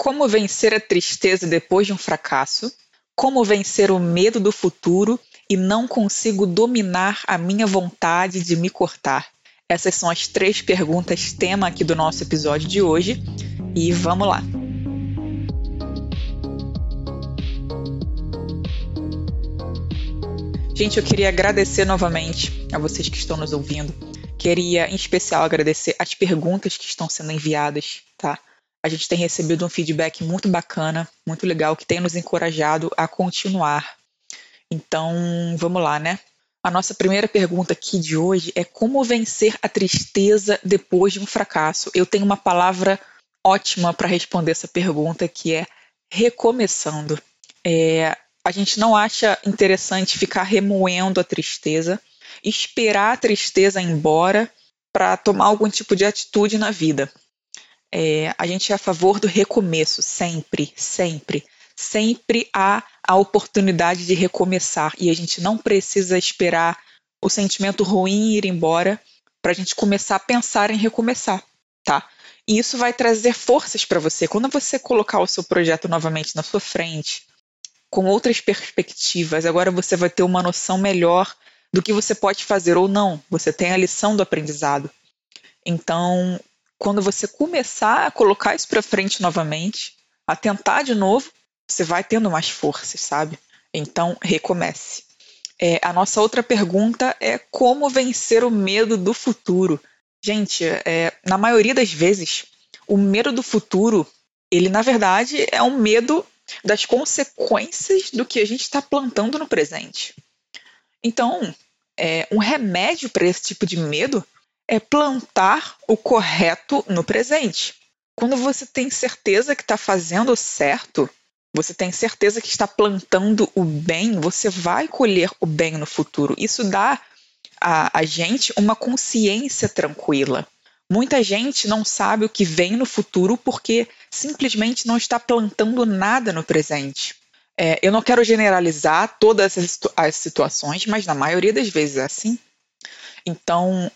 Como vencer a tristeza depois de um fracasso? Como vencer o medo do futuro e não consigo dominar a minha vontade de me cortar? Essas são as três perguntas tema aqui do nosso episódio de hoje e vamos lá. Gente, eu queria agradecer novamente a vocês que estão nos ouvindo. Queria, em especial, agradecer as perguntas que estão sendo enviadas, tá? A gente tem recebido um feedback muito bacana, muito legal, que tem nos encorajado a continuar. Então, vamos lá, né? A nossa primeira pergunta aqui de hoje é como vencer a tristeza depois de um fracasso. Eu tenho uma palavra ótima para responder essa pergunta, que é recomeçando. É, a gente não acha interessante ficar remoendo a tristeza, esperar a tristeza embora para tomar algum tipo de atitude na vida. É, a gente é a favor do recomeço, sempre, sempre. Sempre há a oportunidade de recomeçar e a gente não precisa esperar o sentimento ruim ir embora para a gente começar a pensar em recomeçar, tá? E isso vai trazer forças para você. Quando você colocar o seu projeto novamente na sua frente, com outras perspectivas, agora você vai ter uma noção melhor do que você pode fazer ou não. Você tem a lição do aprendizado. Então, quando você começar a colocar isso para frente novamente, a tentar de novo, você vai tendo mais forças, sabe? Então, recomece. É, a nossa outra pergunta é como vencer o medo do futuro. Gente, é, na maioria das vezes, o medo do futuro, ele na verdade é um medo das consequências do que a gente está plantando no presente. Então, é, um remédio para esse tipo de medo é plantar o correto no presente. Quando você tem certeza que está fazendo o certo, você tem certeza que está plantando o bem, você vai colher o bem no futuro. Isso dá a, a gente uma consciência tranquila. Muita gente não sabe o que vem no futuro porque simplesmente não está plantando nada no presente. É, eu não quero generalizar todas as, as situações, mas na maioria das vezes é assim. Então,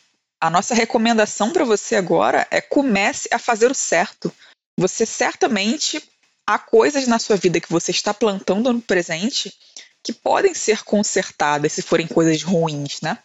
a nossa recomendação para você agora é comece a fazer o certo. Você certamente há coisas na sua vida que você está plantando no presente que podem ser consertadas se forem coisas ruins, né?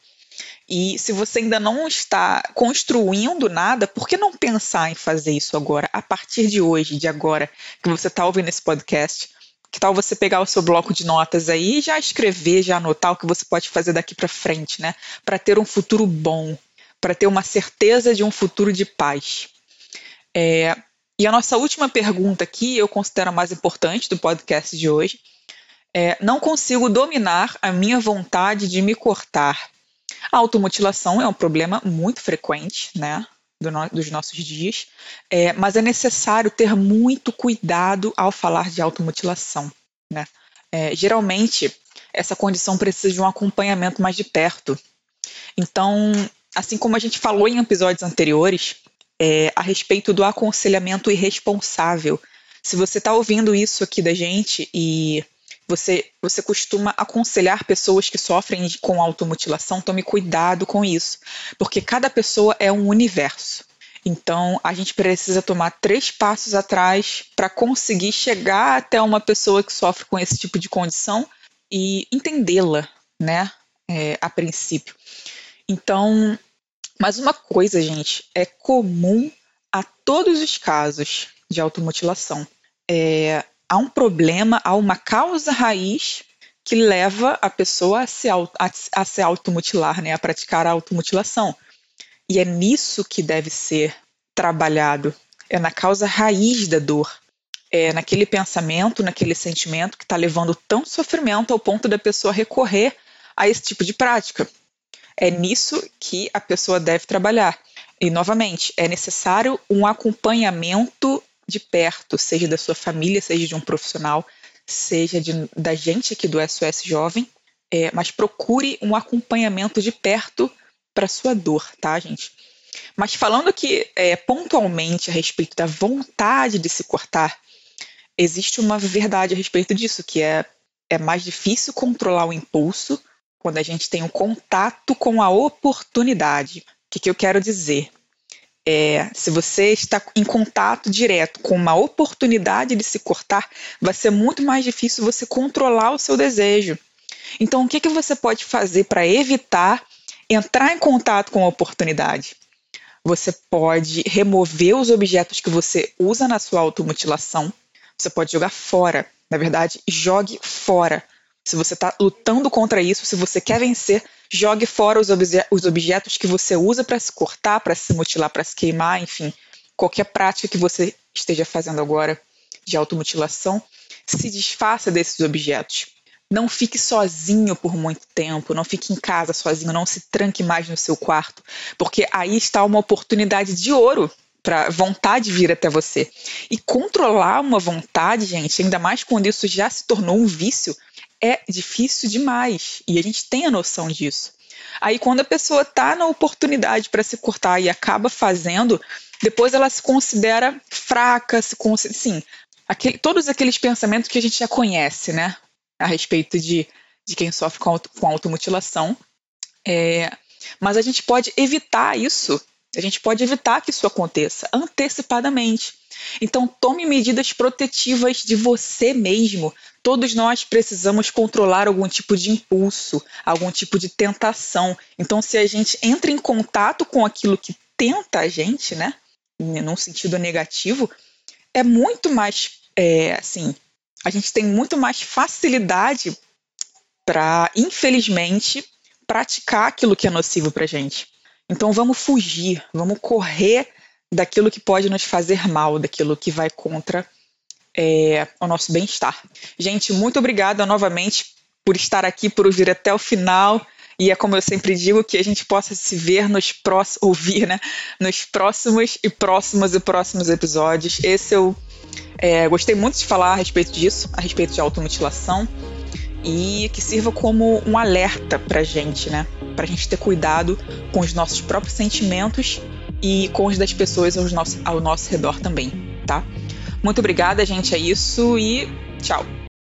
E se você ainda não está construindo nada, por que não pensar em fazer isso agora, a partir de hoje, de agora, que você está ouvindo esse podcast? Que tal você pegar o seu bloco de notas aí e já escrever, já anotar o que você pode fazer daqui para frente, né? Para ter um futuro bom, para ter uma certeza de um futuro de paz. É, e a nossa última pergunta aqui, eu considero a mais importante do podcast de hoje, é: não consigo dominar a minha vontade de me cortar. A automutilação é um problema muito frequente, né? Do no, dos nossos dias, é, mas é necessário ter muito cuidado ao falar de automutilação. Né? É, geralmente, essa condição precisa de um acompanhamento mais de perto. Então, assim como a gente falou em episódios anteriores, é, a respeito do aconselhamento irresponsável. Se você está ouvindo isso aqui da gente e você, você costuma aconselhar pessoas que sofrem com automutilação, tome cuidado com isso, porque cada pessoa é um universo. Então, a gente precisa tomar três passos atrás para conseguir chegar até uma pessoa que sofre com esse tipo de condição e entendê-la, né, é, a princípio. Então, mas uma coisa, gente, é comum a todos os casos de automutilação. É, há um problema, há uma causa raiz que leva a pessoa a se, a, a se automutilar, né, a praticar a automutilação. E é nisso que deve ser trabalhado, é na causa raiz da dor, é naquele pensamento, naquele sentimento que está levando tanto sofrimento ao ponto da pessoa recorrer a esse tipo de prática. É nisso que a pessoa deve trabalhar. E, novamente, é necessário um acompanhamento de perto, seja da sua família, seja de um profissional, seja de, da gente aqui do SOS Jovem, é, mas procure um acompanhamento de perto para sua dor, tá, gente? Mas falando aqui é, pontualmente a respeito da vontade de se cortar, existe uma verdade a respeito disso, que é, é mais difícil controlar o impulso quando a gente tem um contato com a oportunidade. O que, que eu quero dizer? É, se você está em contato direto com uma oportunidade de se cortar, vai ser muito mais difícil você controlar o seu desejo. Então, o que, que você pode fazer para evitar entrar em contato com a oportunidade? Você pode remover os objetos que você usa na sua automutilação. Você pode jogar fora. Na verdade, jogue fora. Se você está lutando contra isso, se você quer vencer, jogue fora os, obje os objetos que você usa para se cortar, para se mutilar, para se queimar, enfim, qualquer prática que você esteja fazendo agora de automutilação, se desfaça desses objetos. Não fique sozinho por muito tempo, não fique em casa sozinho, não se tranque mais no seu quarto, porque aí está uma oportunidade de ouro para vontade vir até você. E controlar uma vontade, gente, ainda mais quando isso já se tornou um vício, é difícil demais. E a gente tem a noção disso. Aí, quando a pessoa está na oportunidade para se cortar e acaba fazendo, depois ela se considera fraca, se considera, sim, aquele, todos aqueles pensamentos que a gente já conhece, né, a respeito de, de quem sofre com, auto, com automutilação. É, mas a gente pode evitar isso, a gente pode evitar que isso aconteça antecipadamente. Então, tome medidas protetivas de você mesmo. Todos nós precisamos controlar algum tipo de impulso, algum tipo de tentação. Então, se a gente entra em contato com aquilo que tenta a gente, né, num sentido negativo, é muito mais, é, assim, a gente tem muito mais facilidade para, infelizmente, praticar aquilo que é nocivo para gente. Então, vamos fugir, vamos correr daquilo que pode nos fazer mal, daquilo que vai contra é, o nosso bem-estar. Gente, muito obrigada novamente por estar aqui, por ouvir até o final. E é como eu sempre digo, que a gente possa se ver nos próximos, ouvir, né? Nos próximos e próximos e próximos episódios. Esse eu é, gostei muito de falar a respeito disso, a respeito de automutilação. E que sirva como um alerta pra gente, né? Pra gente ter cuidado com os nossos próprios sentimentos e com os das pessoas ao nosso, ao nosso redor também, tá? Muito obrigada, gente, é isso e tchau!